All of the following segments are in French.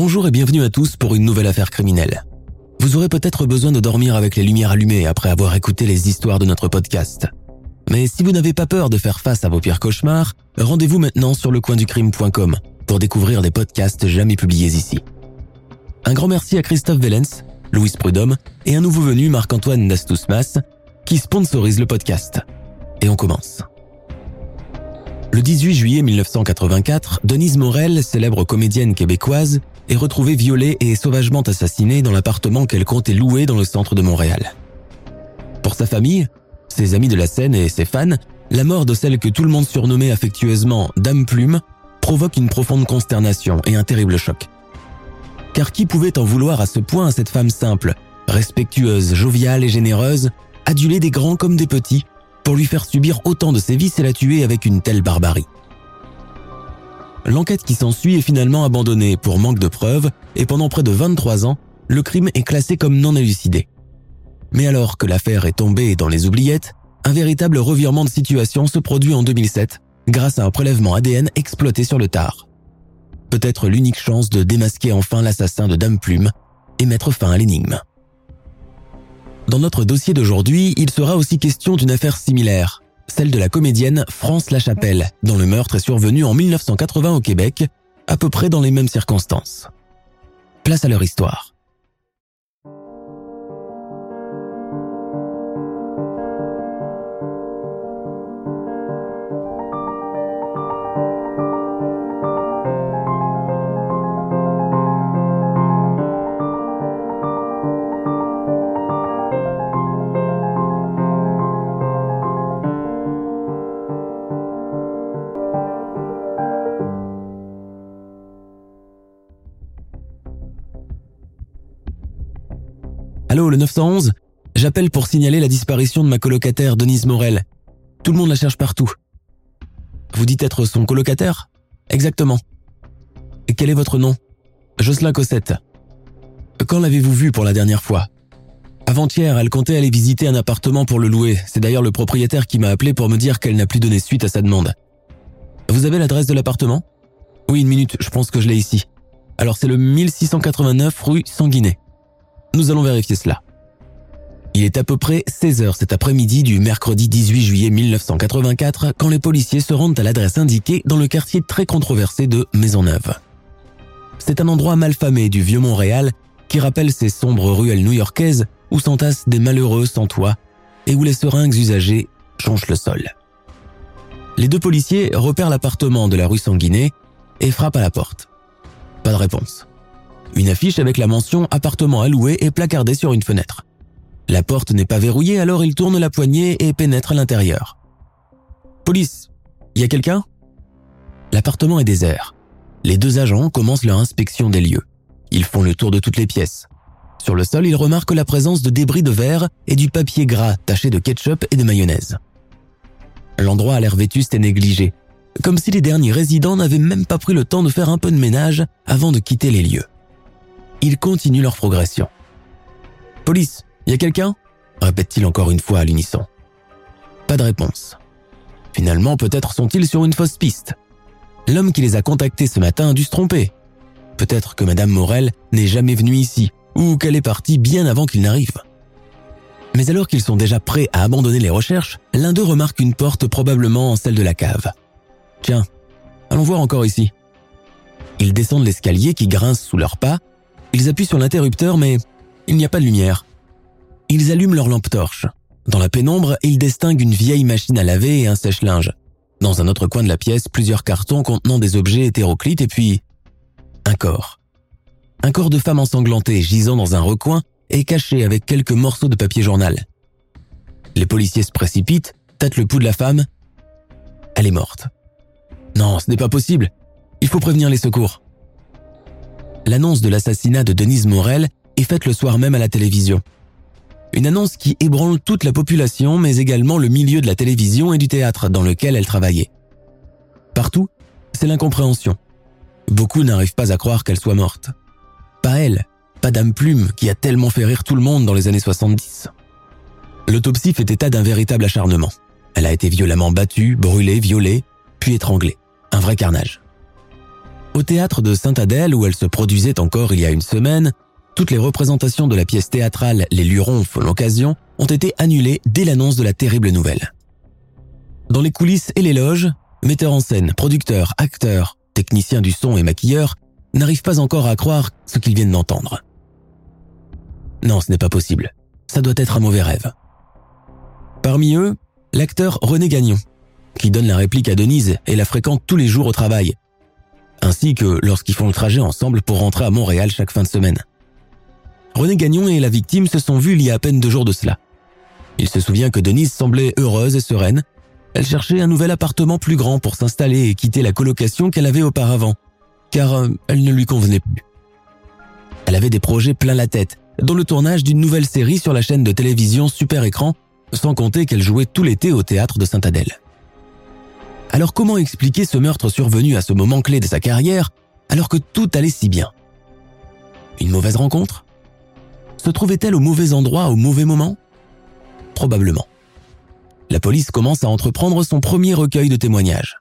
Bonjour et bienvenue à tous pour une nouvelle affaire criminelle. Vous aurez peut-être besoin de dormir avec les lumières allumées après avoir écouté les histoires de notre podcast. Mais si vous n'avez pas peur de faire face à vos pires cauchemars, rendez-vous maintenant sur lecoinducrime.com pour découvrir des podcasts jamais publiés ici. Un grand merci à Christophe Vellens, Louis Prudhomme et un nouveau venu Marc-Antoine Nastousmas qui sponsorise le podcast. Et on commence. Le 18 juillet 1984, Denise Morel, célèbre comédienne québécoise, est retrouvée violée et sauvagement assassinée dans l'appartement qu'elle comptait louer dans le centre de Montréal. Pour sa famille, ses amis de la scène et ses fans, la mort de celle que tout le monde surnommait affectueusement Dame Plume provoque une profonde consternation et un terrible choc. Car qui pouvait en vouloir à ce point à cette femme simple, respectueuse, joviale et généreuse, adulée des grands comme des petits, pour lui faire subir autant de sévices et la tuer avec une telle barbarie? L'enquête qui s'ensuit est finalement abandonnée pour manque de preuves et pendant près de 23 ans, le crime est classé comme non élucidé. Mais alors que l'affaire est tombée dans les oubliettes, un véritable revirement de situation se produit en 2007 grâce à un prélèvement ADN exploité sur le tard. Peut-être l'unique chance de démasquer enfin l'assassin de Dame Plume et mettre fin à l'énigme. Dans notre dossier d'aujourd'hui, il sera aussi question d'une affaire similaire, celle de la comédienne France Lachapelle, dont le meurtre est survenu en 1980 au Québec, à peu près dans les mêmes circonstances. Place à leur histoire. Le 911 J'appelle pour signaler la disparition de ma colocataire Denise Morel. Tout le monde la cherche partout. Vous dites être son colocataire? Exactement. Quel est votre nom? Jocelyn Cossette. Quand l'avez-vous vue pour la dernière fois? Avant-hier, elle comptait aller visiter un appartement pour le louer. C'est d'ailleurs le propriétaire qui m'a appelé pour me dire qu'elle n'a plus donné suite à sa demande. Vous avez l'adresse de l'appartement? Oui, une minute, je pense que je l'ai ici. Alors c'est le 1689 rue Sanguinet. Nous allons vérifier cela. Il est à peu près 16h cet après-midi du mercredi 18 juillet 1984 quand les policiers se rendent à l'adresse indiquée dans le quartier très controversé de Maisonneuve. C'est un endroit malfamé du vieux Montréal qui rappelle ces sombres ruelles new-yorkaises où s'entassent des malheureux sans toit et où les seringues usagées changent le sol. Les deux policiers repèrent l'appartement de la rue Sanguinet et frappent à la porte. Pas de réponse. Une affiche avec la mention appartement à louer est placardée sur une fenêtre. La porte n'est pas verrouillée alors il tourne la poignée et pénètre à l'intérieur. Police, y a quelqu'un? L'appartement est désert. Les deux agents commencent leur inspection des lieux. Ils font le tour de toutes les pièces. Sur le sol, ils remarquent la présence de débris de verre et du papier gras taché de ketchup et de mayonnaise. L'endroit a l'air vétuste et négligé, comme si les derniers résidents n'avaient même pas pris le temps de faire un peu de ménage avant de quitter les lieux. Ils continuent leur progression. Police, y a quelqu'un? répète-t-il encore une fois à l'unisson. Pas de réponse. Finalement, peut-être sont-ils sur une fausse piste. L'homme qui les a contactés ce matin a dû se tromper. Peut-être que Madame Morel n'est jamais venue ici, ou qu'elle est partie bien avant qu'il n'arrive. Mais alors qu'ils sont déjà prêts à abandonner les recherches, l'un d'eux remarque une porte probablement celle de la cave. Tiens, allons voir encore ici. Ils descendent l'escalier qui grince sous leurs pas ils appuient sur l'interrupteur mais il n'y a pas de lumière. Ils allument leur lampe torche. Dans la pénombre, ils distinguent une vieille machine à laver et un sèche-linge. Dans un autre coin de la pièce, plusieurs cartons contenant des objets hétéroclites et puis un corps. Un corps de femme ensanglantée gisant dans un recoin et caché avec quelques morceaux de papier journal. Les policiers se précipitent, tâtent le pouls de la femme. Elle est morte. Non, ce n'est pas possible. Il faut prévenir les secours. L'annonce de l'assassinat de Denise Morel est faite le soir même à la télévision. Une annonce qui ébranle toute la population, mais également le milieu de la télévision et du théâtre dans lequel elle travaillait. Partout, c'est l'incompréhension. Beaucoup n'arrivent pas à croire qu'elle soit morte. Pas elle, pas Dame Plume qui a tellement fait rire tout le monde dans les années 70. L'autopsie fait état d'un véritable acharnement. Elle a été violemment battue, brûlée, violée, puis étranglée. Un vrai carnage. Au théâtre de Sainte-Adèle, où elle se produisait encore il y a une semaine, toutes les représentations de la pièce théâtrale Les Lurons font l'occasion ont été annulées dès l'annonce de la terrible nouvelle. Dans les coulisses et les loges, metteurs en scène, producteurs, acteurs, techniciens du son et maquilleurs n'arrivent pas encore à croire ce qu'ils viennent d'entendre. Non, ce n'est pas possible. Ça doit être un mauvais rêve. Parmi eux, l'acteur René Gagnon, qui donne la réplique à Denise et la fréquente tous les jours au travail, ainsi que lorsqu'ils font le trajet ensemble pour rentrer à Montréal chaque fin de semaine. René Gagnon et la victime se sont vus il y a à peine deux jours de cela. Il se souvient que Denise semblait heureuse et sereine. Elle cherchait un nouvel appartement plus grand pour s'installer et quitter la colocation qu'elle avait auparavant, car euh, elle ne lui convenait plus. Elle avait des projets plein la tête, dont le tournage d'une nouvelle série sur la chaîne de télévision Super Écran, sans compter qu'elle jouait tout l'été au théâtre de Sainte-Adèle. Alors comment expliquer ce meurtre survenu à ce moment clé de sa carrière alors que tout allait si bien? Une mauvaise rencontre? Se trouvait-elle au mauvais endroit au mauvais moment? Probablement. La police commence à entreprendre son premier recueil de témoignages.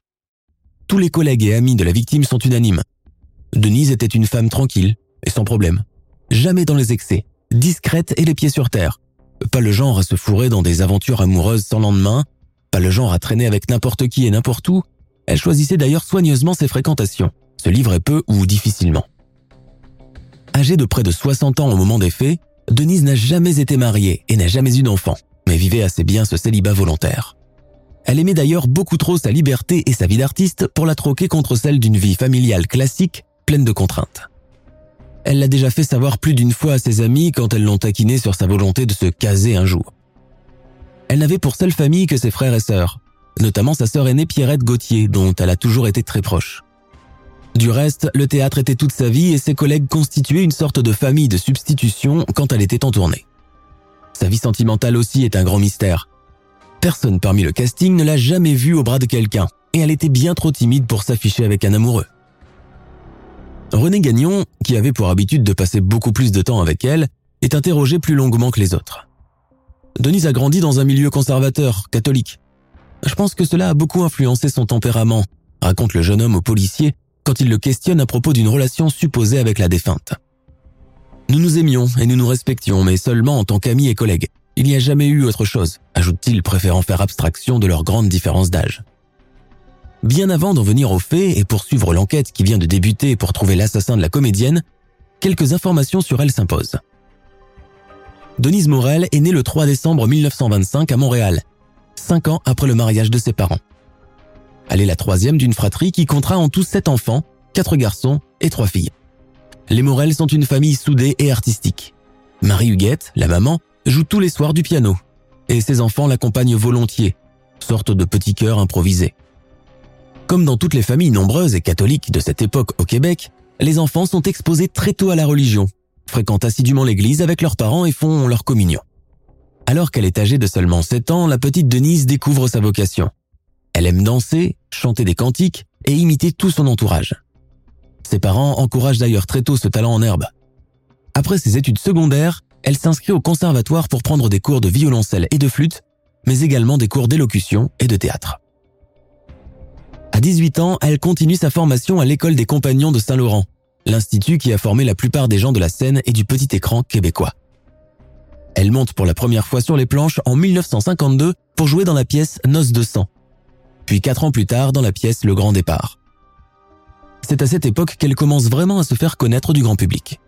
Tous les collègues et amis de la victime sont unanimes. Denise était une femme tranquille et sans problème. Jamais dans les excès, discrète et les pieds sur terre. Pas le genre à se fourrer dans des aventures amoureuses sans lendemain pas le genre à traîner avec n'importe qui et n'importe où, elle choisissait d'ailleurs soigneusement ses fréquentations, se livrait peu ou difficilement. Âgée de près de 60 ans au moment des faits, Denise n'a jamais été mariée et n'a jamais eu d'enfant, mais vivait assez bien ce célibat volontaire. Elle aimait d'ailleurs beaucoup trop sa liberté et sa vie d'artiste pour la troquer contre celle d'une vie familiale classique, pleine de contraintes. Elle l'a déjà fait savoir plus d'une fois à ses amis quand elles l'ont taquinée sur sa volonté de se caser un jour elle n'avait pour seule famille que ses frères et sœurs, notamment sa sœur aînée Pierrette Gauthier, dont elle a toujours été très proche. Du reste, le théâtre était toute sa vie et ses collègues constituaient une sorte de famille de substitution quand elle était en tournée. Sa vie sentimentale aussi est un grand mystère. Personne parmi le casting ne l'a jamais vue au bras de quelqu'un, et elle était bien trop timide pour s'afficher avec un amoureux. René Gagnon, qui avait pour habitude de passer beaucoup plus de temps avec elle, est interrogé plus longuement que les autres. Denise a grandi dans un milieu conservateur, catholique. Je pense que cela a beaucoup influencé son tempérament, raconte le jeune homme au policier quand il le questionne à propos d'une relation supposée avec la défunte. Nous nous aimions et nous nous respections, mais seulement en tant qu'amis et collègues. Il n'y a jamais eu autre chose, ajoute-t-il, préférant faire abstraction de leur grande différence d'âge. Bien avant d'en venir aux faits et poursuivre l'enquête qui vient de débuter pour trouver l'assassin de la comédienne, quelques informations sur elle s'imposent. Denise Morel est née le 3 décembre 1925 à Montréal, cinq ans après le mariage de ses parents. Elle est la troisième d'une fratrie qui comptera en tout sept enfants, quatre garçons et trois filles. Les Morel sont une famille soudée et artistique. Marie Huguette, la maman, joue tous les soirs du piano, et ses enfants l'accompagnent volontiers, sorte de petit cœur improvisé. Comme dans toutes les familles nombreuses et catholiques de cette époque au Québec, les enfants sont exposés très tôt à la religion, fréquentent assidûment l'église avec leurs parents et font leur communion. Alors qu'elle est âgée de seulement 7 ans, la petite Denise découvre sa vocation. Elle aime danser, chanter des cantiques et imiter tout son entourage. Ses parents encouragent d'ailleurs très tôt ce talent en herbe. Après ses études secondaires, elle s'inscrit au conservatoire pour prendre des cours de violoncelle et de flûte, mais également des cours d'élocution et de théâtre. À 18 ans, elle continue sa formation à l'école des compagnons de Saint-Laurent, l'institut qui a formé la plupart des gens de la scène et du petit écran québécois. Elle monte pour la première fois sur les planches en 1952 pour jouer dans la pièce Noces de sang, puis quatre ans plus tard dans la pièce Le Grand Départ. C'est à cette époque qu'elle commence vraiment à se faire connaître du grand public.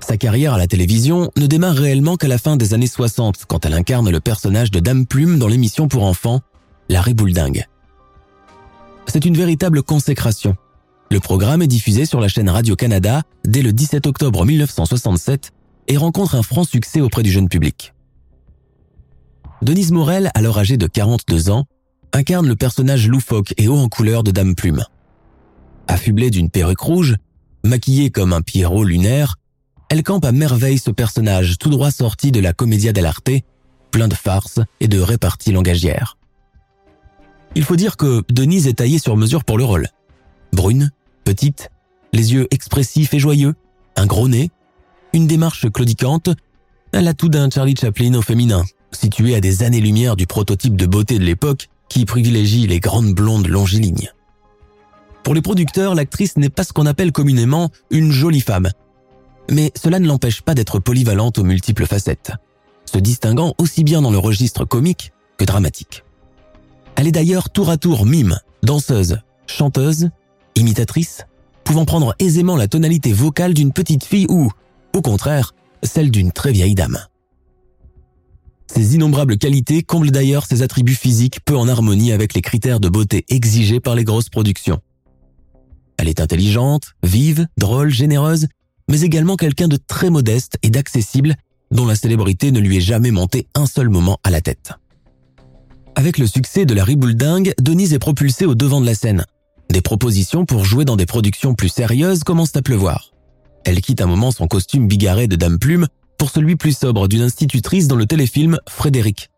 Sa carrière à la télévision ne démarre réellement qu'à la fin des années 60 quand elle incarne le personnage de Dame Plume dans l'émission pour enfants La Ribouledingue. C'est une véritable consécration le programme est diffusé sur la chaîne Radio-Canada dès le 17 octobre 1967 et rencontre un franc succès auprès du jeune public. Denise Morel, alors âgée de 42 ans, incarne le personnage loufoque et haut en couleur de Dame Plume. Affublée d'une perruque rouge, maquillée comme un Pierrot lunaire, elle campe à merveille ce personnage tout droit sorti de la Commedia dell'arte, plein de farces et de réparties langagières. Il faut dire que Denise est taillée sur mesure pour le rôle. Brune, petite, les yeux expressifs et joyeux, un gros nez, une démarche claudicante, elle a d'un Charlie Chaplin au féminin, situé à des années-lumière du prototype de beauté de l'époque qui privilégie les grandes blondes longilignes. Pour les producteurs, l'actrice n'est pas ce qu'on appelle communément une jolie femme. Mais cela ne l'empêche pas d'être polyvalente aux multiples facettes, se distinguant aussi bien dans le registre comique que dramatique. Elle est d'ailleurs tour à tour mime, danseuse, chanteuse, imitatrice, pouvant prendre aisément la tonalité vocale d'une petite fille ou, au contraire, celle d'une très vieille dame. Ces innombrables qualités comblent d'ailleurs ses attributs physiques peu en harmonie avec les critères de beauté exigés par les grosses productions. Elle est intelligente, vive, drôle, généreuse, mais également quelqu'un de très modeste et d'accessible dont la célébrité ne lui est jamais montée un seul moment à la tête. Avec le succès de la ribouledingue, Denise est propulsée au devant de la scène. Des propositions pour jouer dans des productions plus sérieuses commencent à pleuvoir. Elle quitte un moment son costume bigarré de dame plume pour celui plus sobre d'une institutrice dans le téléfilm Frédéric.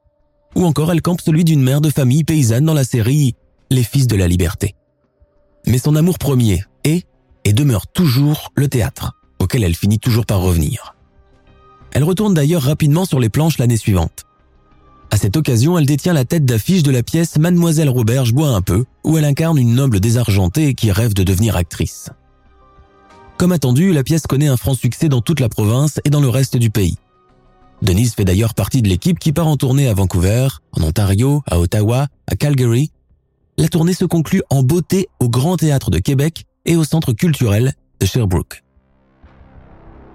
Ou encore elle campe celui d'une mère de famille paysanne dans la série Les Fils de la Liberté. Mais son amour premier est et demeure toujours le théâtre, auquel elle finit toujours par revenir. Elle retourne d'ailleurs rapidement sur les planches l'année suivante. À cette occasion, elle détient la tête d'affiche de la pièce Mademoiselle Roberge boit un peu, où elle incarne une noble désargentée qui rêve de devenir actrice. Comme attendu, la pièce connaît un franc succès dans toute la province et dans le reste du pays. Denise fait d'ailleurs partie de l'équipe qui part en tournée à Vancouver, en Ontario, à Ottawa, à Calgary. La tournée se conclut en beauté au Grand Théâtre de Québec et au Centre culturel de Sherbrooke.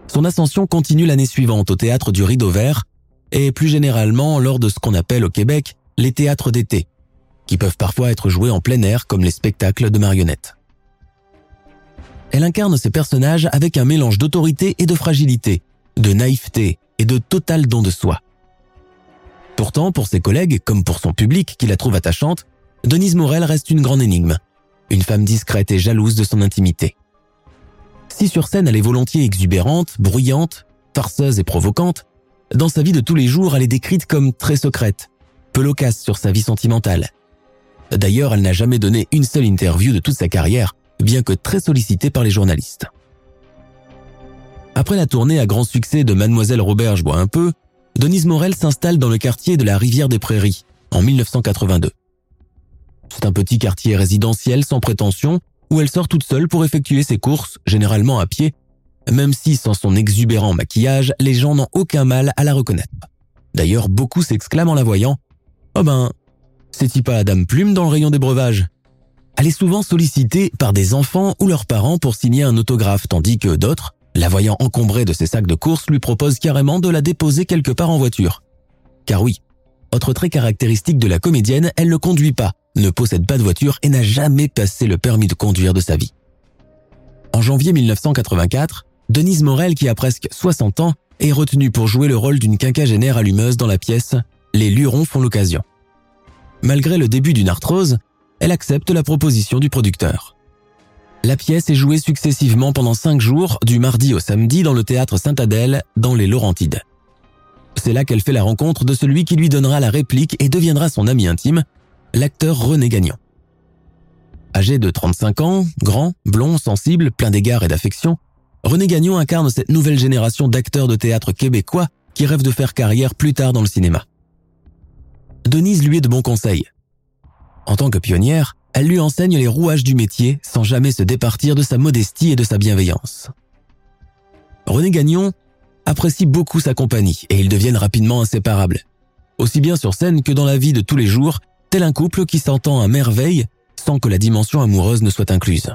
Son ascension continue l'année suivante au Théâtre du Rideau Vert et plus généralement lors de ce qu'on appelle au Québec les théâtres d'été, qui peuvent parfois être joués en plein air comme les spectacles de marionnettes. Elle incarne ses personnages avec un mélange d'autorité et de fragilité, de naïveté et de total don de soi. Pourtant, pour ses collègues comme pour son public qui la trouve attachante, Denise Morel reste une grande énigme, une femme discrète et jalouse de son intimité. Si sur scène elle est volontiers exubérante, bruyante, farceuse et provocante, dans sa vie de tous les jours elle est décrite comme très secrète, peu loquace sur sa vie sentimentale. D'ailleurs, elle n'a jamais donné une seule interview de toute sa carrière, bien que très sollicité par les journalistes. Après la tournée à grand succès de Mademoiselle Robert Je bois un peu, Denise Morel s'installe dans le quartier de la Rivière des Prairies en 1982. C'est un petit quartier résidentiel sans prétention où elle sort toute seule pour effectuer ses courses, généralement à pied, même si sans son exubérant maquillage, les gens n'ont aucun mal à la reconnaître. D'ailleurs, beaucoup s'exclament en la voyant. Oh ben, c'est-il pas la dame Plume dans le rayon des breuvages elle est souvent sollicitée par des enfants ou leurs parents pour signer un autographe, tandis que d'autres, la voyant encombrée de ses sacs de course, lui proposent carrément de la déposer quelque part en voiture. Car oui, autre trait caractéristique de la comédienne, elle ne conduit pas, ne possède pas de voiture et n'a jamais passé le permis de conduire de sa vie. En janvier 1984, Denise Morel, qui a presque 60 ans, est retenue pour jouer le rôle d'une quinquagénaire allumeuse dans la pièce Les Lurons font l'occasion. Malgré le début d'une arthrose, elle accepte la proposition du producteur. La pièce est jouée successivement pendant cinq jours, du mardi au samedi, dans le théâtre Saint-Adèle, dans les Laurentides. C'est là qu'elle fait la rencontre de celui qui lui donnera la réplique et deviendra son ami intime, l'acteur René Gagnon. Âgé de 35 ans, grand, blond, sensible, plein d'égards et d'affection, René Gagnon incarne cette nouvelle génération d'acteurs de théâtre québécois qui rêvent de faire carrière plus tard dans le cinéma. Denise lui est de bons conseils. En tant que pionnière, elle lui enseigne les rouages du métier sans jamais se départir de sa modestie et de sa bienveillance. René Gagnon apprécie beaucoup sa compagnie et ils deviennent rapidement inséparables, aussi bien sur scène que dans la vie de tous les jours, tel un couple qui s'entend à merveille sans que la dimension amoureuse ne soit incluse.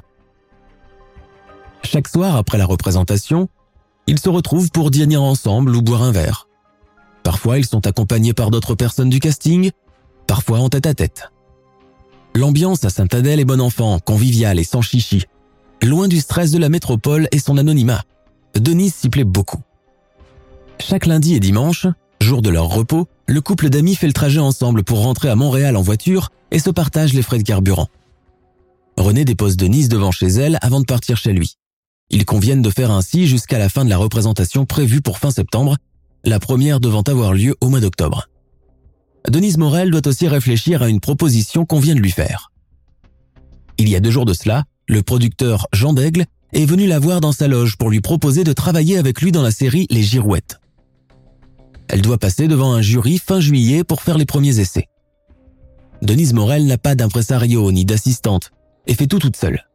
Chaque soir après la représentation, ils se retrouvent pour dîner ensemble ou boire un verre. Parfois, ils sont accompagnés par d'autres personnes du casting, parfois en tête à tête. L'ambiance à Saint-Adèle est bon enfant, conviviale et sans chichi. Loin du stress de la métropole et son anonymat. Denise s'y plaît beaucoup. Chaque lundi et dimanche, Jour de leur repos, le couple d'amis fait le trajet ensemble pour rentrer à Montréal en voiture et se partage les frais de carburant. René dépose Denise devant chez elle avant de partir chez lui. Ils conviennent de faire ainsi jusqu'à la fin de la représentation prévue pour fin septembre, la première devant avoir lieu au mois d'octobre. Denise Morel doit aussi réfléchir à une proposition qu'on vient de lui faire. Il y a deux jours de cela, le producteur Jean Daigle est venu la voir dans sa loge pour lui proposer de travailler avec lui dans la série Les Girouettes. Elle doit passer devant un jury fin juillet pour faire les premiers essais. Denise Morel n'a pas d'impresario ni d'assistante et fait tout toute seule.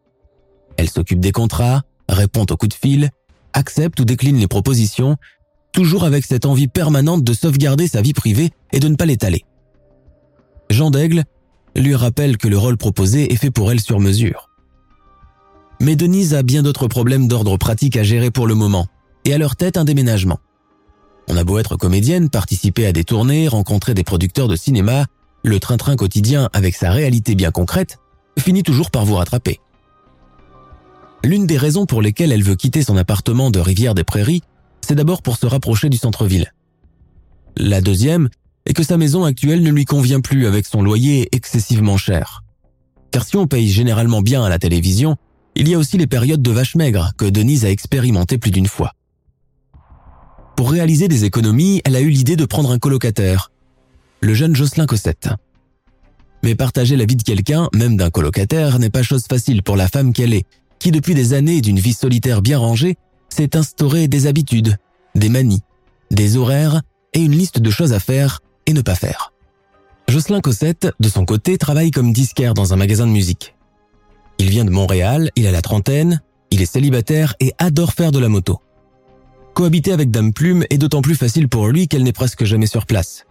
Elle s'occupe des contrats, répond aux coups de fil, accepte ou décline les propositions, toujours avec cette envie permanente de sauvegarder sa vie privée et de ne pas l'étaler. Jean Daigle lui rappelle que le rôle proposé est fait pour elle sur mesure. Mais Denise a bien d'autres problèmes d'ordre pratique à gérer pour le moment, et à leur tête un déménagement. On a beau être comédienne, participer à des tournées, rencontrer des producteurs de cinéma, le train-train quotidien avec sa réalité bien concrète finit toujours par vous rattraper. L'une des raisons pour lesquelles elle veut quitter son appartement de Rivière des Prairies, c'est d'abord pour se rapprocher du centre-ville. La deuxième est que sa maison actuelle ne lui convient plus avec son loyer excessivement cher. Car si on paye généralement bien à la télévision, il y a aussi les périodes de vache maigre que Denise a expérimenté plus d'une fois. Pour réaliser des économies, elle a eu l'idée de prendre un colocataire, le jeune Jocelyn Cossette. Mais partager la vie de quelqu'un, même d'un colocataire, n'est pas chose facile pour la femme qu'elle est, qui depuis des années d'une vie solitaire bien rangée, s'est instauré des habitudes, des manies, des horaires et une liste de choses à faire et ne pas faire. Jocelyn Cossette, de son côté, travaille comme disquaire dans un magasin de musique. Il vient de Montréal, il a la trentaine, il est célibataire et adore faire de la moto. Cohabiter avec Dame Plume est d'autant plus facile pour lui qu'elle n'est presque jamais sur place.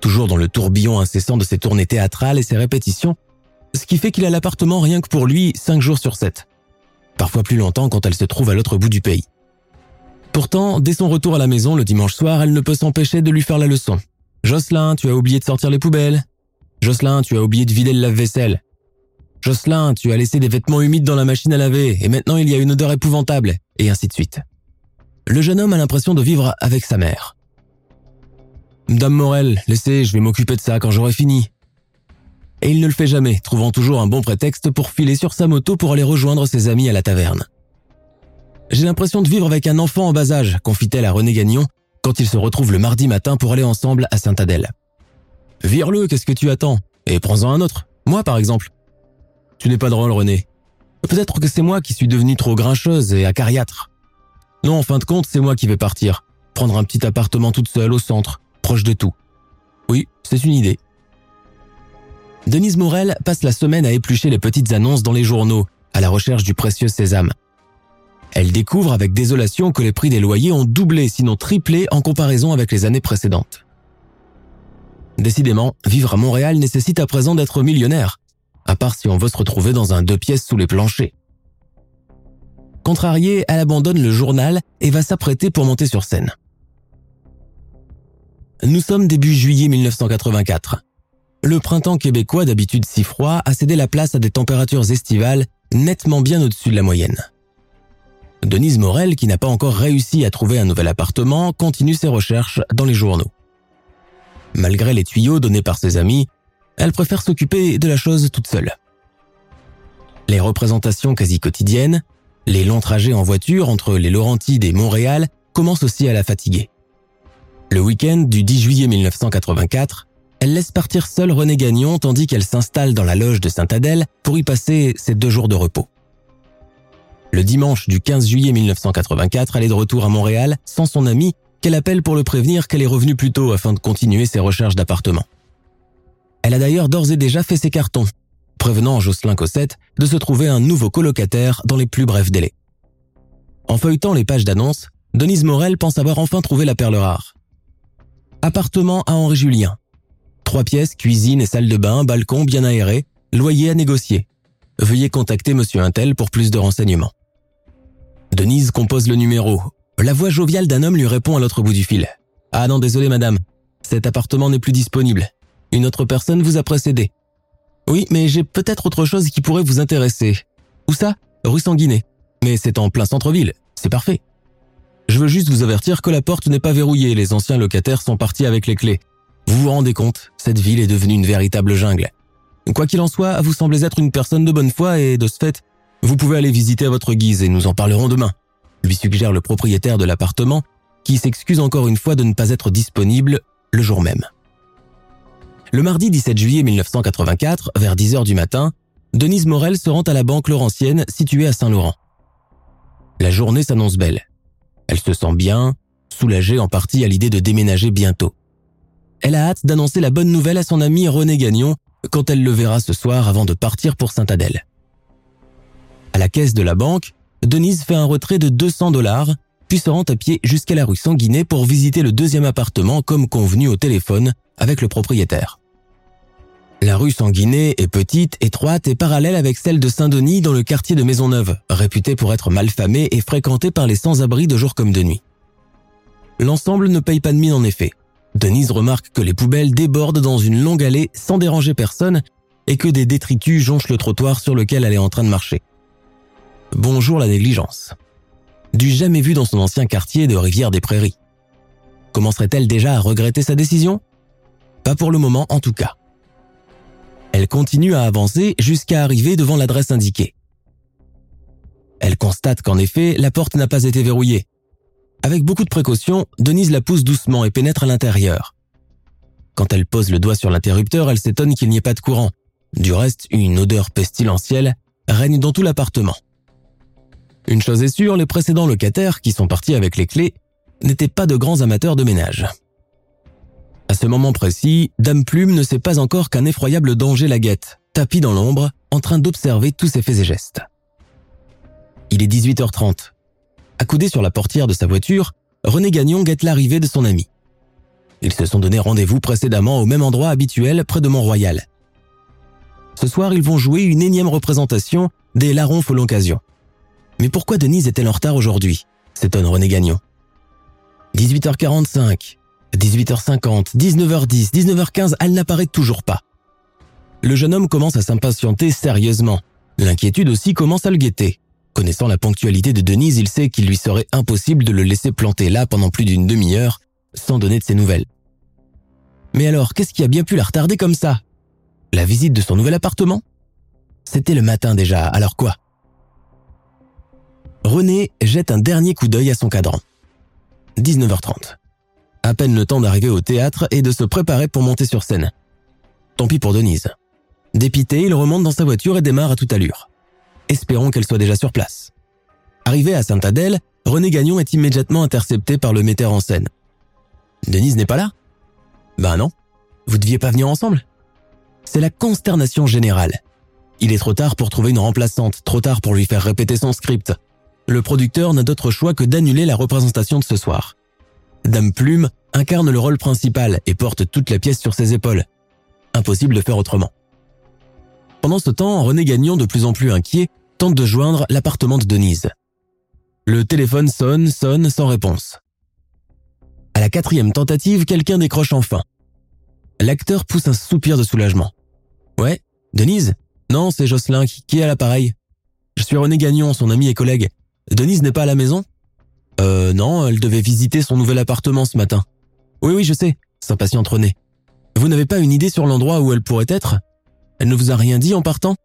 Toujours dans le tourbillon incessant de ses tournées théâtrales et ses répétitions, ce qui fait qu'il a l'appartement rien que pour lui 5 jours sur 7 parfois plus longtemps quand elle se trouve à l'autre bout du pays. Pourtant, dès son retour à la maison le dimanche soir, elle ne peut s'empêcher de lui faire la leçon. Jocelyn, tu as oublié de sortir les poubelles. Jocelyn, tu as oublié de vider le lave-vaisselle. Jocelyn, tu as laissé des vêtements humides dans la machine à laver et maintenant il y a une odeur épouvantable, et ainsi de suite. Le jeune homme a l'impression de vivre avec sa mère. Dame Morel, laissez, je vais m'occuper de ça quand j'aurai fini et il ne le fait jamais, trouvant toujours un bon prétexte pour filer sur sa moto pour aller rejoindre ses amis à la taverne. J'ai l'impression de vivre avec un enfant en bas âge, confie-t-elle à René Gagnon quand ils se retrouvent le mardi matin pour aller ensemble à Saint-Adèle. Vire-le, qu'est-ce que tu attends? Et prends-en un autre, moi par exemple. Tu n'es pas drôle, René. Peut-être que c'est moi qui suis devenue trop grincheuse et acariâtre. Non, en fin de compte, c'est moi qui vais partir. Prendre un petit appartement toute seule au centre, proche de tout. Oui, c'est une idée. Denise Morel passe la semaine à éplucher les petites annonces dans les journaux, à la recherche du précieux sésame. Elle découvre avec désolation que les prix des loyers ont doublé, sinon triplé, en comparaison avec les années précédentes. Décidément, vivre à Montréal nécessite à présent d'être millionnaire, à part si on veut se retrouver dans un deux pièces sous les planchers. Contrariée, elle abandonne le journal et va s'apprêter pour monter sur scène. Nous sommes début juillet 1984 le printemps québécois, d'habitude si froid, a cédé la place à des températures estivales nettement bien au-dessus de la moyenne. Denise Morel, qui n'a pas encore réussi à trouver un nouvel appartement, continue ses recherches dans les journaux. Malgré les tuyaux donnés par ses amis, elle préfère s'occuper de la chose toute seule. Les représentations quasi quotidiennes, les longs trajets en voiture entre les Laurentides et Montréal commencent aussi à la fatiguer. Le week-end du 10 juillet 1984, elle laisse partir seule René Gagnon tandis qu'elle s'installe dans la loge de Sainte-Adèle pour y passer ses deux jours de repos. Le dimanche du 15 juillet 1984, elle est de retour à Montréal sans son amie qu'elle appelle pour le prévenir qu'elle est revenue plus tôt afin de continuer ses recherches d'appartement. Elle a d'ailleurs d'ores et déjà fait ses cartons, prévenant Jocelyn Cossette de se trouver un nouveau colocataire dans les plus brefs délais. En feuilletant les pages d'annonces, Denise Morel pense avoir enfin trouvé la perle rare. Appartement à Henri Julien, Trois pièces, cuisine et salle de bain, balcon bien aéré, loyer à négocier. Veuillez contacter Monsieur Intel pour plus de renseignements. Denise compose le numéro. La voix joviale d'un homme lui répond à l'autre bout du fil. Ah non, désolé madame. Cet appartement n'est plus disponible. Une autre personne vous a précédé. Oui, mais j'ai peut-être autre chose qui pourrait vous intéresser. Où ça? Rue Sanguinet. Mais c'est en plein centre-ville. C'est parfait. Je veux juste vous avertir que la porte n'est pas verrouillée, les anciens locataires sont partis avec les clés. Vous vous rendez compte, cette ville est devenue une véritable jungle. Quoi qu'il en soit, vous semblez être une personne de bonne foi et, de ce fait, vous pouvez aller visiter à votre guise et nous en parlerons demain, lui suggère le propriétaire de l'appartement, qui s'excuse encore une fois de ne pas être disponible le jour même. Le mardi 17 juillet 1984, vers 10 heures du matin, Denise Morel se rend à la banque Laurentienne située à Saint-Laurent. La journée s'annonce belle. Elle se sent bien, soulagée en partie à l'idée de déménager bientôt. Elle a hâte d'annoncer la bonne nouvelle à son ami René Gagnon quand elle le verra ce soir avant de partir pour Saint-Adèle. À la caisse de la banque, Denise fait un retrait de 200 dollars, puis se rend à pied jusqu'à la rue Sanguinet pour visiter le deuxième appartement comme convenu au téléphone avec le propriétaire. La rue Sanguinet est petite, étroite et parallèle avec celle de Saint-Denis dans le quartier de Maisonneuve, réputée pour être mal famée et fréquentée par les sans-abri de jour comme de nuit. L'ensemble ne paye pas de mine en effet. Denise remarque que les poubelles débordent dans une longue allée sans déranger personne et que des détritus jonchent le trottoir sur lequel elle est en train de marcher. Bonjour la négligence. Du jamais vu dans son ancien quartier de Rivière des Prairies. Commencerait-elle déjà à regretter sa décision? Pas pour le moment en tout cas. Elle continue à avancer jusqu'à arriver devant l'adresse indiquée. Elle constate qu'en effet, la porte n'a pas été verrouillée. Avec beaucoup de précaution, Denise la pousse doucement et pénètre à l'intérieur. Quand elle pose le doigt sur l'interrupteur, elle s'étonne qu'il n'y ait pas de courant. Du reste, une odeur pestilentielle règne dans tout l'appartement. Une chose est sûre, les précédents locataires, qui sont partis avec les clés, n'étaient pas de grands amateurs de ménage. À ce moment précis, Dame Plume ne sait pas encore qu'un effroyable danger la guette, tapis dans l'ombre, en train d'observer tous ses faits et gestes. Il est 18h30. Accoudé sur la portière de sa voiture, René Gagnon guette l'arrivée de son ami. Ils se sont donné rendez-vous précédemment au même endroit habituel près de Mont-Royal. Ce soir, ils vont jouer une énième représentation des Larrons pour l'occasion. Mais pourquoi Denise est-elle en retard aujourd'hui? s'étonne René Gagnon. 18h45, 18h50, 19h10, 19h15, elle n'apparaît toujours pas. Le jeune homme commence à s'impatienter sérieusement. L'inquiétude aussi commence à le guetter. Connaissant la ponctualité de Denise, il sait qu'il lui serait impossible de le laisser planter là pendant plus d'une demi-heure sans donner de ses nouvelles. Mais alors, qu'est-ce qui a bien pu la retarder comme ça? La visite de son nouvel appartement? C'était le matin déjà, alors quoi? René jette un dernier coup d'œil à son cadran. 19h30. À peine le temps d'arriver au théâtre et de se préparer pour monter sur scène. Tant pis pour Denise. Dépité, il remonte dans sa voiture et démarre à toute allure. Espérons qu'elle soit déjà sur place. Arrivé à Sainte-Adèle, René Gagnon est immédiatement intercepté par le metteur en scène. Denise n'est pas là? Ben non. Vous deviez pas venir ensemble? C'est la consternation générale. Il est trop tard pour trouver une remplaçante, trop tard pour lui faire répéter son script. Le producteur n'a d'autre choix que d'annuler la représentation de ce soir. Dame Plume incarne le rôle principal et porte toute la pièce sur ses épaules. Impossible de faire autrement. Pendant ce temps, René Gagnon, de plus en plus inquiet, tente de joindre l'appartement de Denise. Le téléphone sonne, sonne sans réponse. À la quatrième tentative, quelqu'un décroche enfin. L'acteur pousse un soupir de soulagement. Ouais, Denise? Non, c'est Jocelyn qui est à l'appareil. Je suis René Gagnon, son ami et collègue. Denise n'est pas à la maison? Euh, non, elle devait visiter son nouvel appartement ce matin. Oui, oui, je sais, s'impatiente René. Vous n'avez pas une idée sur l'endroit où elle pourrait être? Elle ne vous a rien dit en partant?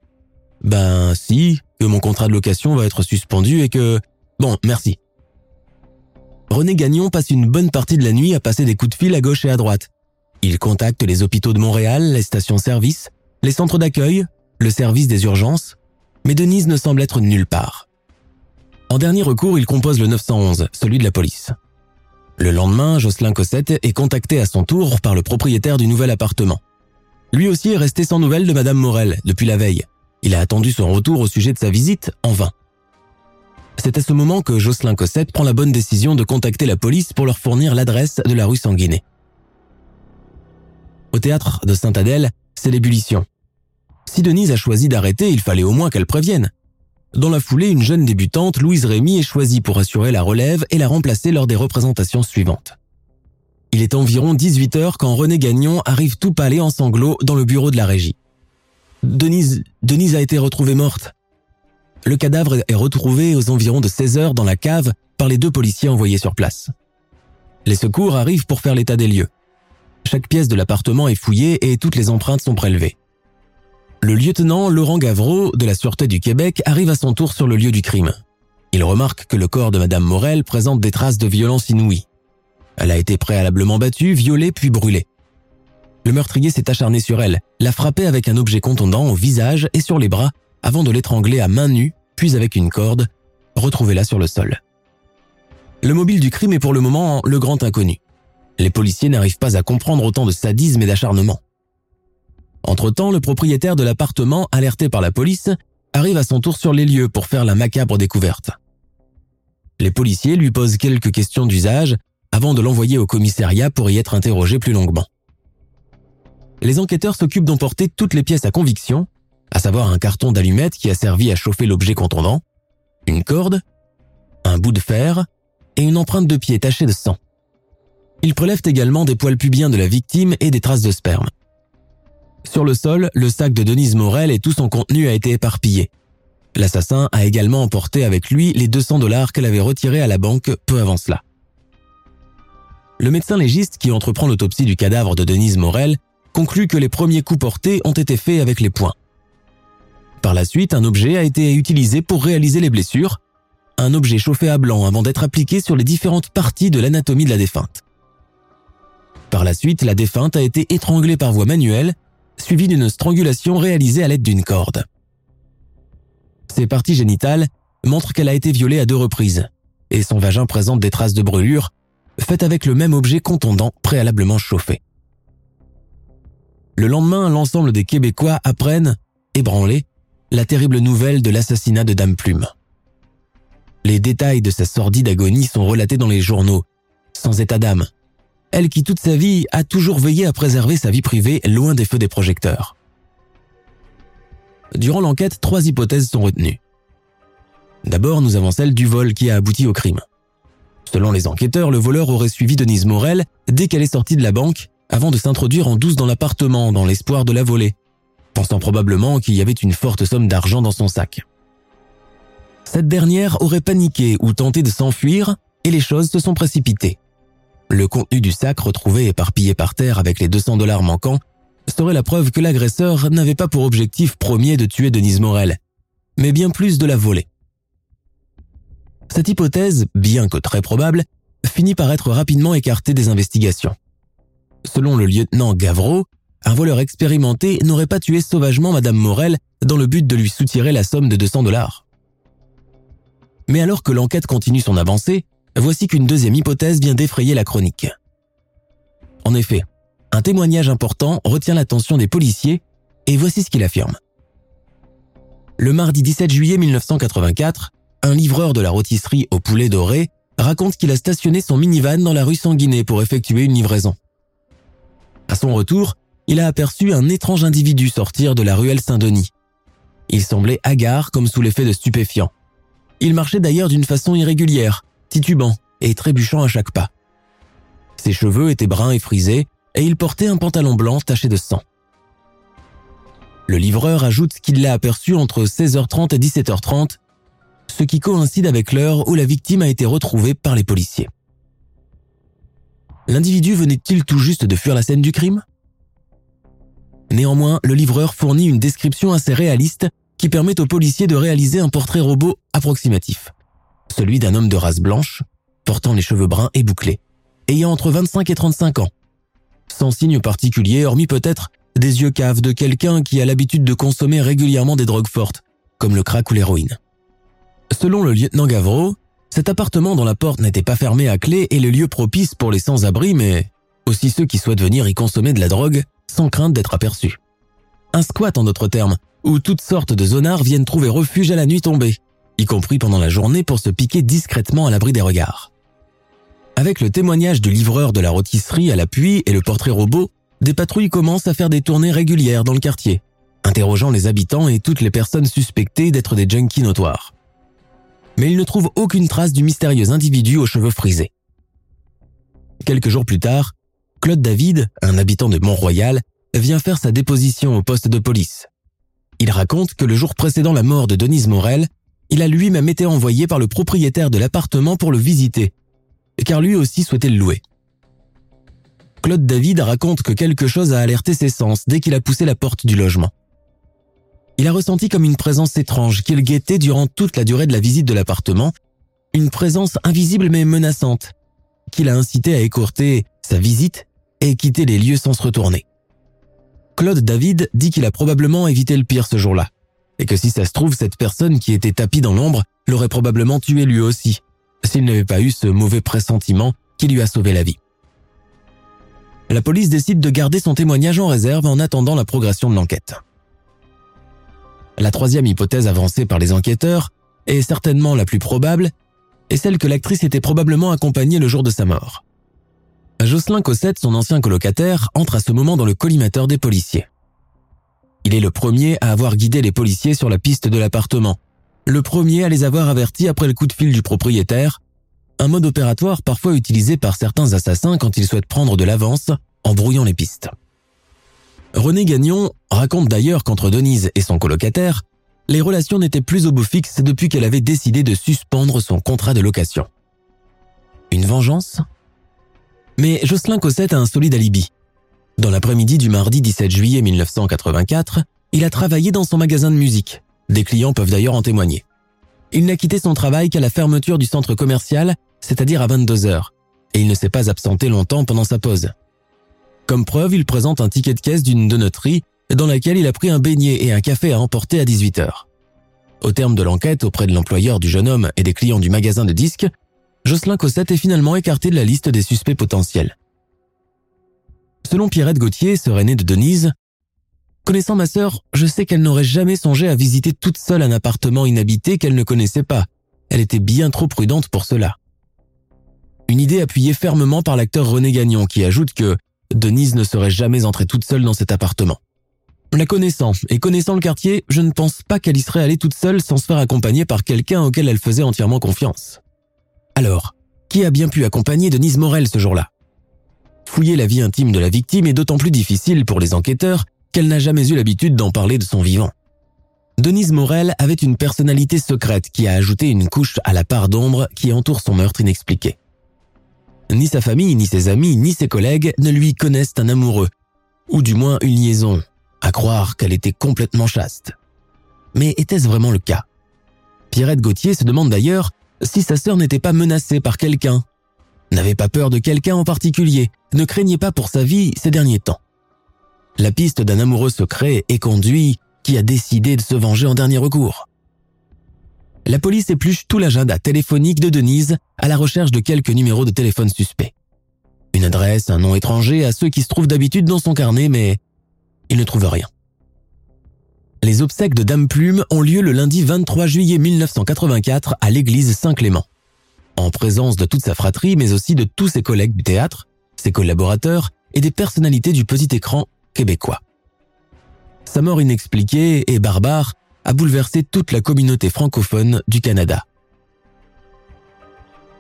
Ben, si, que mon contrat de location va être suspendu et que... Bon, merci. René Gagnon passe une bonne partie de la nuit à passer des coups de fil à gauche et à droite. Il contacte les hôpitaux de Montréal, les stations-service, les centres d'accueil, le service des urgences, mais Denise ne semble être nulle part. En dernier recours, il compose le 911, celui de la police. Le lendemain, Jocelyn Cossette est contacté à son tour par le propriétaire du nouvel appartement. Lui aussi est resté sans nouvelles de Madame Morel depuis la veille. Il a attendu son retour au sujet de sa visite en vain. C'est à ce moment que Jocelyn Cossette prend la bonne décision de contacter la police pour leur fournir l'adresse de la rue Sanguinet. Au théâtre de Sainte-Adèle, c'est l'ébullition. Si Denise a choisi d'arrêter, il fallait au moins qu'elle prévienne. Dans la foulée, une jeune débutante, Louise Rémy, est choisie pour assurer la relève et la remplacer lors des représentations suivantes. Il est environ 18 heures quand René Gagnon arrive tout pâlé en sanglots dans le bureau de la régie. Denise, Denise a été retrouvée morte. Le cadavre est retrouvé aux environs de 16 heures dans la cave par les deux policiers envoyés sur place. Les secours arrivent pour faire l'état des lieux. Chaque pièce de l'appartement est fouillée et toutes les empreintes sont prélevées. Le lieutenant Laurent Gavreau de la Sûreté du Québec arrive à son tour sur le lieu du crime. Il remarque que le corps de Madame Morel présente des traces de violence inouïe. Elle a été préalablement battue, violée puis brûlée. Le meurtrier s'est acharné sur elle, l'a frappée avec un objet contondant au visage et sur les bras avant de l'étrangler à main nue, puis avec une corde, retrouvée là sur le sol. Le mobile du crime est pour le moment le grand inconnu. Les policiers n'arrivent pas à comprendre autant de sadisme et d'acharnement. Entre-temps, le propriétaire de l'appartement, alerté par la police, arrive à son tour sur les lieux pour faire la macabre découverte. Les policiers lui posent quelques questions d'usage avant de l'envoyer au commissariat pour y être interrogé plus longuement. Les enquêteurs s'occupent d'emporter toutes les pièces à conviction, à savoir un carton d'allumettes qui a servi à chauffer l'objet contondant, une corde, un bout de fer et une empreinte de pied tachée de sang. Ils prélèvent également des poils pubiens de la victime et des traces de sperme. Sur le sol, le sac de Denise Morel et tout son contenu a été éparpillé. L'assassin a également emporté avec lui les 200 dollars qu'elle avait retirés à la banque peu avant cela. Le médecin légiste qui entreprend l'autopsie du cadavre de Denise Morel conclut que les premiers coups portés ont été faits avec les poings. Par la suite, un objet a été utilisé pour réaliser les blessures, un objet chauffé à blanc avant d'être appliqué sur les différentes parties de l'anatomie de la défunte. Par la suite, la défunte a été étranglée par voie manuelle suivi d'une strangulation réalisée à l'aide d'une corde. Ses parties génitales montrent qu'elle a été violée à deux reprises, et son vagin présente des traces de brûlure faites avec le même objet contondant préalablement chauffé. Le lendemain, l'ensemble des Québécois apprennent, ébranlés, la terrible nouvelle de l'assassinat de Dame Plume. Les détails de sa sordide agonie sont relatés dans les journaux, sans état d'âme, elle qui toute sa vie a toujours veillé à préserver sa vie privée loin des feux des projecteurs. Durant l'enquête, trois hypothèses sont retenues. D'abord, nous avons celle du vol qui a abouti au crime. Selon les enquêteurs, le voleur aurait suivi Denise Morel dès qu'elle est sortie de la banque avant de s'introduire en douce dans l'appartement dans l'espoir de la voler, pensant probablement qu'il y avait une forte somme d'argent dans son sac. Cette dernière aurait paniqué ou tenté de s'enfuir et les choses se sont précipitées. Le contenu du sac retrouvé éparpillé par terre avec les 200 dollars manquants serait la preuve que l'agresseur n'avait pas pour objectif premier de tuer Denise Morel, mais bien plus de la voler. Cette hypothèse, bien que très probable, finit par être rapidement écartée des investigations. Selon le lieutenant Gavreau, un voleur expérimenté n'aurait pas tué sauvagement Madame Morel dans le but de lui soutirer la somme de 200 dollars. Mais alors que l'enquête continue son avancée, voici qu'une deuxième hypothèse vient d'effrayer la chronique. En effet, un témoignage important retient l'attention des policiers et voici ce qu'il affirme. Le mardi 17 juillet 1984, un livreur de la rôtisserie au poulet doré raconte qu'il a stationné son minivan dans la rue Sanguinet pour effectuer une livraison. À son retour, il a aperçu un étrange individu sortir de la ruelle Saint-Denis. Il semblait hagard comme sous l'effet de stupéfiants. Il marchait d'ailleurs d'une façon irrégulière, titubant et trébuchant à chaque pas. Ses cheveux étaient bruns et frisés, et il portait un pantalon blanc taché de sang. Le livreur ajoute qu'il l'a aperçu entre 16h30 et 17h30, ce qui coïncide avec l'heure où la victime a été retrouvée par les policiers. L'individu venait-il tout juste de fuir la scène du crime? Néanmoins, le livreur fournit une description assez réaliste qui permet aux policiers de réaliser un portrait robot approximatif celui d'un homme de race blanche, portant les cheveux bruns et bouclés, ayant entre 25 et 35 ans, sans signe particulier hormis peut-être des yeux caves de quelqu'un qui a l'habitude de consommer régulièrement des drogues fortes, comme le crack ou l'héroïne. Selon le lieutenant Gavreau, cet appartement dont la porte n'était pas fermée à clé est le lieu propice pour les sans-abri, mais aussi ceux qui souhaitent venir y consommer de la drogue sans crainte d'être aperçus. Un squat en d'autres termes, où toutes sortes de zonards viennent trouver refuge à la nuit tombée, y compris pendant la journée pour se piquer discrètement à l'abri des regards. Avec le témoignage du livreur de la rôtisserie à l'appui et le portrait robot, des patrouilles commencent à faire des tournées régulières dans le quartier, interrogeant les habitants et toutes les personnes suspectées d'être des junkies notoires. Mais ils ne trouvent aucune trace du mystérieux individu aux cheveux frisés. Quelques jours plus tard, Claude David, un habitant de Mont-Royal, vient faire sa déposition au poste de police. Il raconte que le jour précédant la mort de Denise Morel, il a lui-même été envoyé par le propriétaire de l'appartement pour le visiter, car lui aussi souhaitait le louer. Claude David raconte que quelque chose a alerté ses sens dès qu'il a poussé la porte du logement. Il a ressenti comme une présence étrange qu'il guettait durant toute la durée de la visite de l'appartement, une présence invisible mais menaçante, qui l'a incité à écourter sa visite et quitter les lieux sans se retourner. Claude David dit qu'il a probablement évité le pire ce jour-là, et que si ça se trouve, cette personne qui était tapie dans l'ombre l'aurait probablement tué lui aussi, s'il n'avait pas eu ce mauvais pressentiment qui lui a sauvé la vie. La police décide de garder son témoignage en réserve en attendant la progression de l'enquête. La troisième hypothèse avancée par les enquêteurs, est certainement la plus probable, est celle que l'actrice était probablement accompagnée le jour de sa mort. Jocelyn Cossette, son ancien colocataire, entre à ce moment dans le collimateur des policiers. Il est le premier à avoir guidé les policiers sur la piste de l'appartement, le premier à les avoir avertis après le coup de fil du propriétaire, un mode opératoire parfois utilisé par certains assassins quand ils souhaitent prendre de l'avance en brouillant les pistes. René Gagnon raconte d'ailleurs qu'entre Denise et son colocataire, les relations n'étaient plus au beau fixe depuis qu'elle avait décidé de suspendre son contrat de location. Une vengeance? Mais Jocelyn Cossette a un solide alibi. Dans l'après-midi du mardi 17 juillet 1984, il a travaillé dans son magasin de musique. Des clients peuvent d'ailleurs en témoigner. Il n'a quitté son travail qu'à la fermeture du centre commercial, c'est-à-dire à 22 heures, et il ne s'est pas absenté longtemps pendant sa pause. Comme preuve, il présente un ticket de caisse d'une donneterie dans laquelle il a pris un beignet et un café à emporter à 18 heures. Au terme de l'enquête auprès de l'employeur du jeune homme et des clients du magasin de disques, Jocelyn Cossette est finalement écarté de la liste des suspects potentiels. Selon Pierrette Gauthier, sœur aînée de Denise, Connaissant ma sœur, je sais qu'elle n'aurait jamais songé à visiter toute seule un appartement inhabité qu'elle ne connaissait pas. Elle était bien trop prudente pour cela. Une idée appuyée fermement par l'acteur René Gagnon qui ajoute que Denise ne serait jamais entrée toute seule dans cet appartement. La connaissant et connaissant le quartier, je ne pense pas qu'elle y serait allée toute seule sans se faire accompagner par quelqu'un auquel elle faisait entièrement confiance. Alors, qui a bien pu accompagner Denise Morel ce jour-là? Fouiller la vie intime de la victime est d'autant plus difficile pour les enquêteurs qu'elle n'a jamais eu l'habitude d'en parler de son vivant. Denise Morel avait une personnalité secrète qui a ajouté une couche à la part d'ombre qui entoure son meurtre inexpliqué. Ni sa famille, ni ses amis, ni ses collègues ne lui connaissent un amoureux, ou du moins une liaison, à croire qu'elle était complètement chaste. Mais était-ce vraiment le cas? Pierrette Gauthier se demande d'ailleurs si sa sœur n'était pas menacée par quelqu'un, n'avait pas peur de quelqu'un en particulier, ne craignait pas pour sa vie ces derniers temps. La piste d'un amoureux secret est conduit qui a décidé de se venger en dernier recours. La police épluche tout l'agenda téléphonique de Denise à la recherche de quelques numéros de téléphone suspects. Une adresse, un nom étranger à ceux qui se trouvent d'habitude dans son carnet, mais il ne trouve rien. Les obsèques de Dame Plume ont lieu le lundi 23 juillet 1984 à l'église Saint-Clément. En présence de toute sa fratrie, mais aussi de tous ses collègues du théâtre, ses collaborateurs et des personnalités du petit écran québécois. Sa mort inexpliquée et barbare a bouleversé toute la communauté francophone du Canada.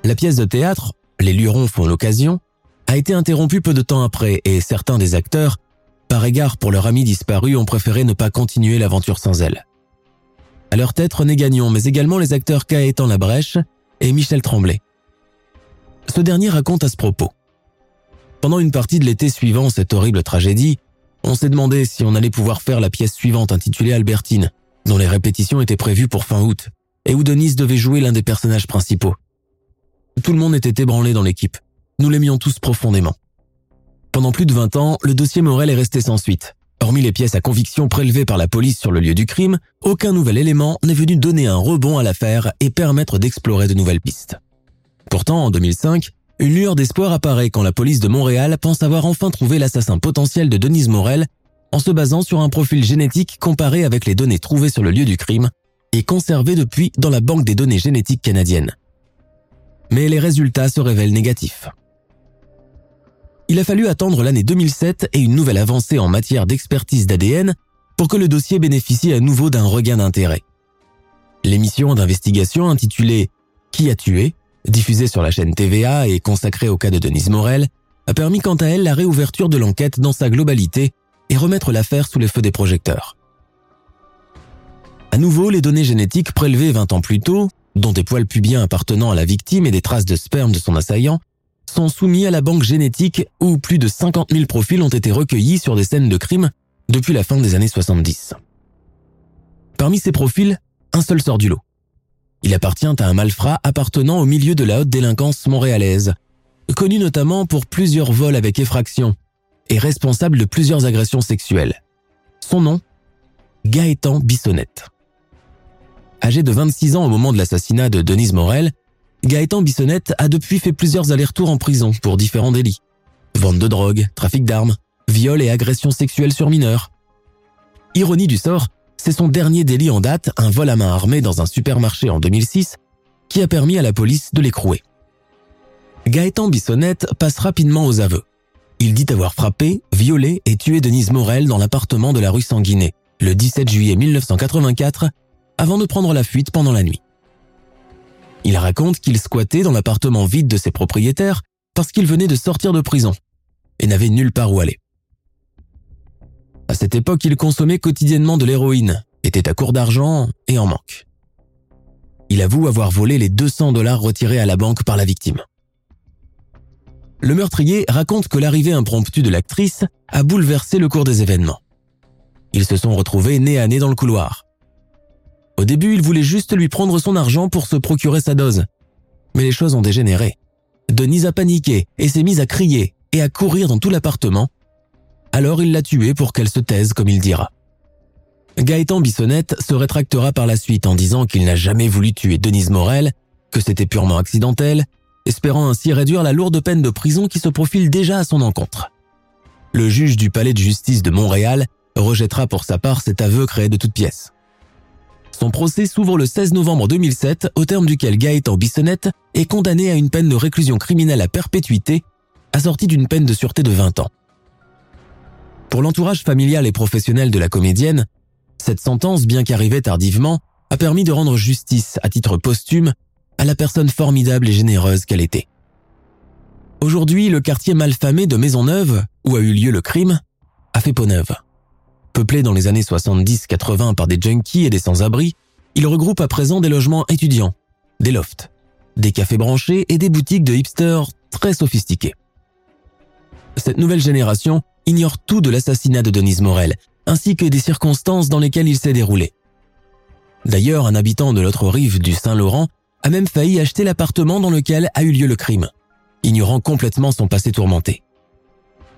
La pièce de théâtre, Les Lurons font l'occasion, a été interrompue peu de temps après et certains des acteurs, par égard pour leur ami disparu, ont préféré ne pas continuer l'aventure sans elle. À leur tête, René Gagnon, mais également les acteurs Caétan Labrèche et Michel Tremblay. Ce dernier raconte à ce propos. Pendant une partie de l'été suivant cette horrible tragédie, on s'est demandé si on allait pouvoir faire la pièce suivante intitulée Albertine, dont les répétitions étaient prévues pour fin août, et où Denise devait jouer l'un des personnages principaux. Tout le monde était ébranlé dans l'équipe. Nous l'aimions tous profondément. Pendant plus de 20 ans, le dossier Morel est resté sans suite. Hormis les pièces à conviction prélevées par la police sur le lieu du crime, aucun nouvel élément n'est venu donner un rebond à l'affaire et permettre d'explorer de nouvelles pistes. Pourtant, en 2005, une lueur d'espoir apparaît quand la police de Montréal pense avoir enfin trouvé l'assassin potentiel de Denise Morel en se basant sur un profil génétique comparé avec les données trouvées sur le lieu du crime et conservées depuis dans la banque des données génétiques canadiennes. Mais les résultats se révèlent négatifs. Il a fallu attendre l'année 2007 et une nouvelle avancée en matière d'expertise d'ADN pour que le dossier bénéficie à nouveau d'un regain d'intérêt. L'émission d'investigation intitulée Qui a tué diffusée sur la chaîne TVA et consacrée au cas de Denise Morel, a permis quant à elle la réouverture de l'enquête dans sa globalité et remettre l'affaire sous les feux des projecteurs. À nouveau, les données génétiques prélevées 20 ans plus tôt, dont des poils pubiens appartenant à la victime et des traces de sperme de son assaillant, sont soumis à la banque génétique où plus de 50 000 profils ont été recueillis sur des scènes de crime depuis la fin des années 70. Parmi ces profils, un seul sort du lot. Il appartient à un malfrat appartenant au milieu de la haute délinquance montréalaise, connu notamment pour plusieurs vols avec effraction et responsable de plusieurs agressions sexuelles. Son nom Gaëtan Bissonnette. Âgé de 26 ans au moment de l'assassinat de Denise Morel, Gaëtan Bissonnette a depuis fait plusieurs allers-retours en prison pour différents délits. Vente de drogue, trafic d'armes, viol et agression sexuelle sur mineurs. Ironie du sort, c'est son dernier délit en date, un vol à main armée dans un supermarché en 2006, qui a permis à la police de l'écrouer. Gaëtan Bissonnette passe rapidement aux aveux. Il dit avoir frappé, violé et tué Denise Morel dans l'appartement de la rue Sanguinet, le 17 juillet 1984, avant de prendre la fuite pendant la nuit. Il raconte qu'il squattait dans l'appartement vide de ses propriétaires parce qu'il venait de sortir de prison et n'avait nulle part où aller. À cette époque, il consommait quotidiennement de l'héroïne, était à court d'argent et en manque. Il avoue avoir volé les 200 dollars retirés à la banque par la victime. Le meurtrier raconte que l'arrivée impromptue de l'actrice a bouleversé le cours des événements. Ils se sont retrouvés nez à nez dans le couloir. Au début, il voulait juste lui prendre son argent pour se procurer sa dose. Mais les choses ont dégénéré. Denise a paniqué et s'est mise à crier et à courir dans tout l'appartement alors il l'a tuée pour qu'elle se taise comme il dira. Gaëtan Bissonnette se rétractera par la suite en disant qu'il n'a jamais voulu tuer Denise Morel, que c'était purement accidentel, espérant ainsi réduire la lourde peine de prison qui se profile déjà à son encontre. Le juge du palais de justice de Montréal rejettera pour sa part cet aveu créé de toutes pièces. Son procès s'ouvre le 16 novembre 2007, au terme duquel Gaëtan Bissonnette est condamné à une peine de réclusion criminelle à perpétuité, assortie d'une peine de sûreté de 20 ans. Pour l'entourage familial et professionnel de la comédienne, cette sentence, bien qu'arrivée tardivement, a permis de rendre justice à titre posthume à la personne formidable et généreuse qu'elle était. Aujourd'hui, le quartier malfamé de Maisonneuve, où a eu lieu le crime, a fait peau neuve. Peuplé dans les années 70-80 par des junkies et des sans-abri, il regroupe à présent des logements étudiants, des lofts, des cafés branchés et des boutiques de hipsters très sophistiqués. Cette nouvelle génération ignore tout de l'assassinat de Denise Morel, ainsi que des circonstances dans lesquelles il s'est déroulé. D'ailleurs, un habitant de l'autre rive du Saint-Laurent a même failli acheter l'appartement dans lequel a eu lieu le crime, ignorant complètement son passé tourmenté.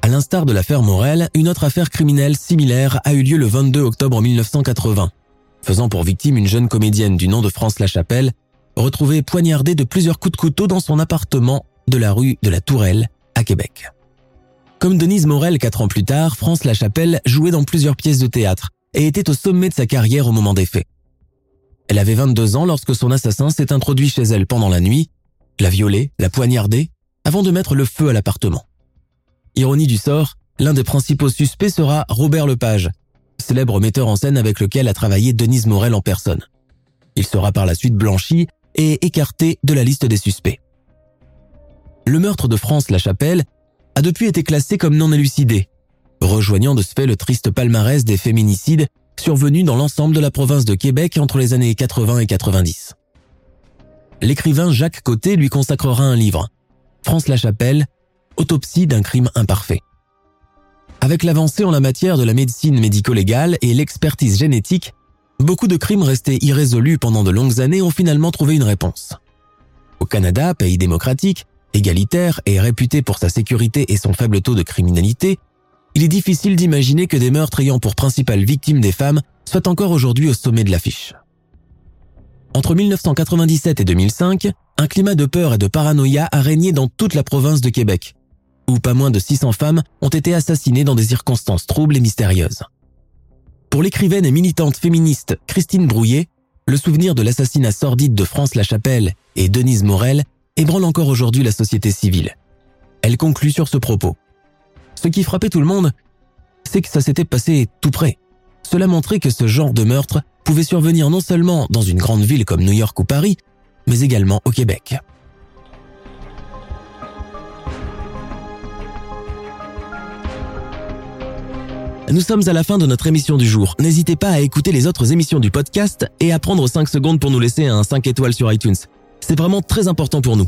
À l'instar de l'affaire Morel, une autre affaire criminelle similaire a eu lieu le 22 octobre 1980, faisant pour victime une jeune comédienne du nom de France Lachapelle, retrouvée poignardée de plusieurs coups de couteau dans son appartement de la rue de la Tourelle, à Québec. Comme Denise Morel quatre ans plus tard, France Lachapelle jouait dans plusieurs pièces de théâtre et était au sommet de sa carrière au moment des faits. Elle avait 22 ans lorsque son assassin s'est introduit chez elle pendant la nuit, l'a violée, l'a poignardée, avant de mettre le feu à l'appartement. Ironie du sort, l'un des principaux suspects sera Robert Lepage, célèbre metteur en scène avec lequel a travaillé Denise Morel en personne. Il sera par la suite blanchi et écarté de la liste des suspects. Le meurtre de France Lachapelle a depuis été classé comme non élucidé, rejoignant de ce fait le triste palmarès des féminicides survenus dans l'ensemble de la province de Québec entre les années 80 et 90. L'écrivain Jacques Côté lui consacrera un livre, France Lachapelle, Autopsie d'un crime imparfait. Avec l'avancée en la matière de la médecine médico-légale et l'expertise génétique, beaucoup de crimes restés irrésolus pendant de longues années ont finalement trouvé une réponse. Au Canada, pays démocratique, égalitaire et réputé pour sa sécurité et son faible taux de criminalité, il est difficile d'imaginer que des meurtres ayant pour principale victime des femmes soient encore aujourd'hui au sommet de l'affiche. Entre 1997 et 2005, un climat de peur et de paranoïa a régné dans toute la province de Québec, où pas moins de 600 femmes ont été assassinées dans des circonstances troubles et mystérieuses. Pour l'écrivaine et militante féministe Christine Brouillet, le souvenir de l'assassinat sordide de France Lachapelle et Denise Morel ébranle encore aujourd'hui la société civile. Elle conclut sur ce propos. Ce qui frappait tout le monde, c'est que ça s'était passé tout près. Cela montrait que ce genre de meurtre pouvait survenir non seulement dans une grande ville comme New York ou Paris, mais également au Québec. Nous sommes à la fin de notre émission du jour. N'hésitez pas à écouter les autres émissions du podcast et à prendre 5 secondes pour nous laisser un 5 étoiles sur iTunes. C'est vraiment très important pour nous.